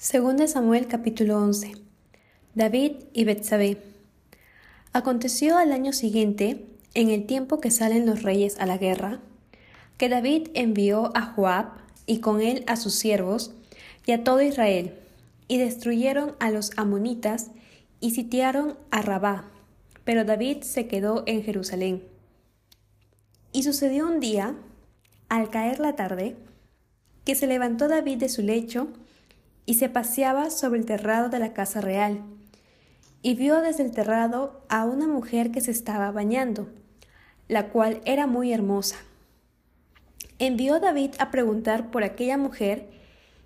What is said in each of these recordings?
Según de Samuel capítulo 11. David y Betsabé. Aconteció al año siguiente, en el tiempo que salen los reyes a la guerra, que David envió a Joab y con él a sus siervos y a todo Israel, y destruyeron a los amonitas y sitiaron a Rabá, pero David se quedó en Jerusalén. Y sucedió un día, al caer la tarde, que se levantó David de su lecho y se paseaba sobre el terrado de la casa real, y vio desde el terrado a una mujer que se estaba bañando, la cual era muy hermosa. Envió David a preguntar por aquella mujer,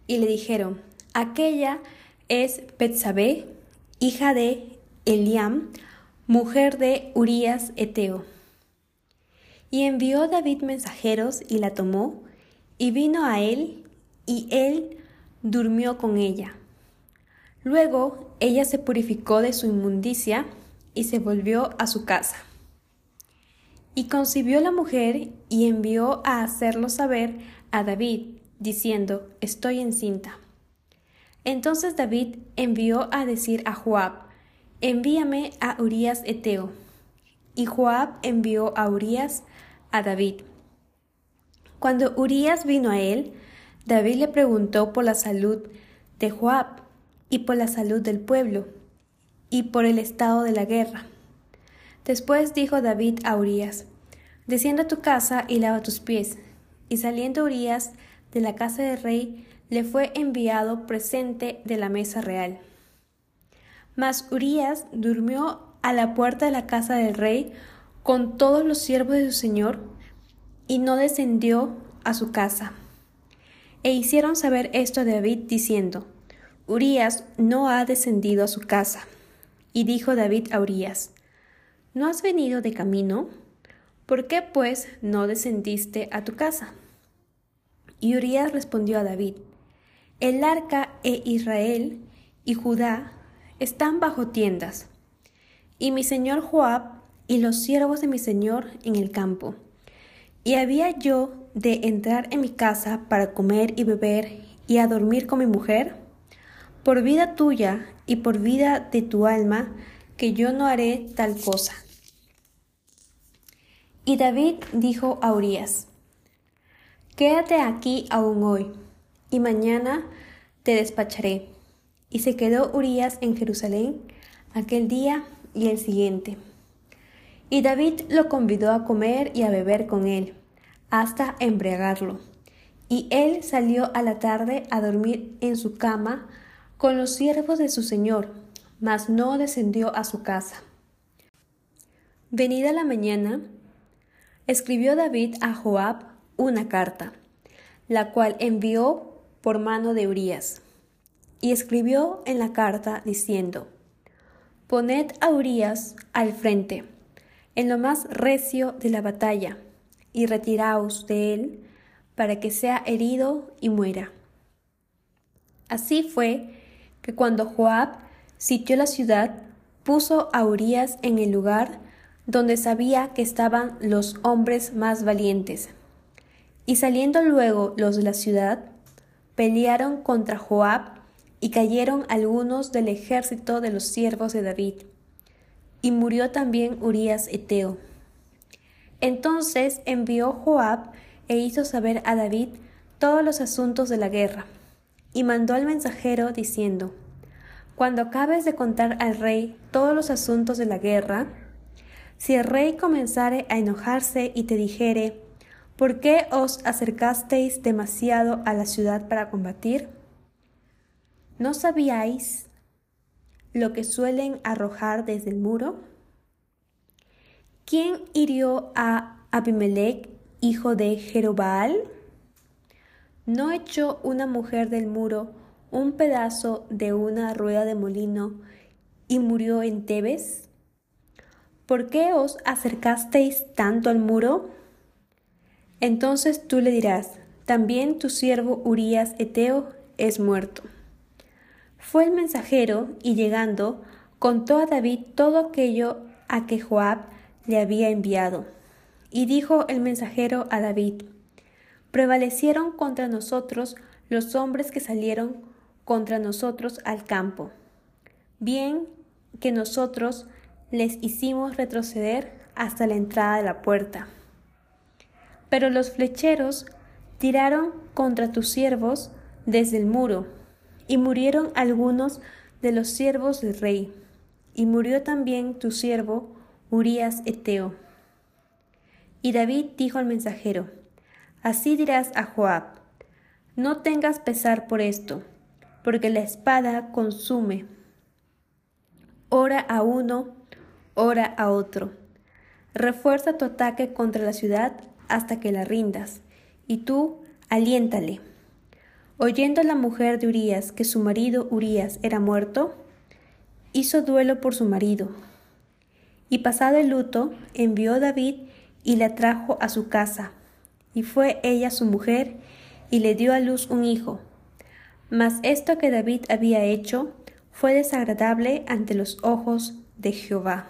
y le dijeron, aquella es Betsabé, hija de Eliam, mujer de Urías Eteo. Y envió David mensajeros y la tomó, y vino a él, y él durmió con ella. Luego ella se purificó de su inmundicia y se volvió a su casa. Y concibió la mujer y envió a hacerlo saber a David, diciendo, estoy encinta. Entonces David envió a decir a Joab, envíame a Urías Eteo. Y Joab envió a Urías a David. Cuando Urías vino a él, David le preguntó por la salud de Joab y por la salud del pueblo y por el estado de la guerra. Después dijo David a Urías, Descienda a tu casa y lava tus pies. Y saliendo Urías de la casa del rey, le fue enviado presente de la mesa real. Mas Urías durmió a la puerta de la casa del rey con todos los siervos de su señor, y no descendió a su casa. E hicieron saber esto a David diciendo, Urías no ha descendido a su casa. Y dijo David a Urías, ¿no has venido de camino? ¿Por qué pues no descendiste a tu casa? Y Urías respondió a David, El arca e Israel y Judá están bajo tiendas, y mi señor Joab y los siervos de mi señor en el campo. Y había yo de entrar en mi casa para comer y beber y a dormir con mi mujer? Por vida tuya y por vida de tu alma, que yo no haré tal cosa. Y David dijo a Urias, Quédate aquí aún hoy, y mañana te despacharé. Y se quedó Urias en Jerusalén aquel día y el siguiente. Y David lo convidó a comer y a beber con él hasta embriagarlo. Y él salió a la tarde a dormir en su cama con los siervos de su señor, mas no descendió a su casa. Venida la mañana, escribió David a Joab una carta, la cual envió por mano de Urías. Y escribió en la carta diciendo, Poned a Urías al frente, en lo más recio de la batalla, y retiraos de él, para que sea herido y muera. Así fue que cuando Joab sitió la ciudad, puso a Urías en el lugar donde sabía que estaban los hombres más valientes. Y saliendo luego los de la ciudad, pelearon contra Joab y cayeron algunos del ejército de los siervos de David. Y murió también Urías Eteo. Entonces envió Joab e hizo saber a David todos los asuntos de la guerra, y mandó al mensajero diciendo, Cuando acabes de contar al rey todos los asuntos de la guerra, si el rey comenzare a enojarse y te dijere, ¿por qué os acercasteis demasiado a la ciudad para combatir? ¿No sabíais lo que suelen arrojar desde el muro? ¿Quién hirió a Abimelech, hijo de Jerobal? ¿No echó una mujer del muro un pedazo de una rueda de molino y murió en Tebes? ¿Por qué os acercasteis tanto al muro? Entonces tú le dirás, también tu siervo Urías Eteo es muerto. Fue el mensajero y llegando contó a David todo aquello a que Joab le había enviado. Y dijo el mensajero a David, prevalecieron contra nosotros los hombres que salieron contra nosotros al campo. Bien que nosotros les hicimos retroceder hasta la entrada de la puerta. Pero los flecheros tiraron contra tus siervos desde el muro, y murieron algunos de los siervos del rey, y murió también tu siervo Urías Eteo. Y David dijo al mensajero, Así dirás a Joab, no tengas pesar por esto, porque la espada consume. Ora a uno, ora a otro. Refuerza tu ataque contra la ciudad hasta que la rindas, y tú aliéntale. Oyendo la mujer de Urías que su marido Urías era muerto, hizo duelo por su marido. Y pasado el luto, envió David y la trajo a su casa. Y fue ella su mujer, y le dio a luz un hijo. Mas esto que David había hecho fue desagradable ante los ojos de Jehová.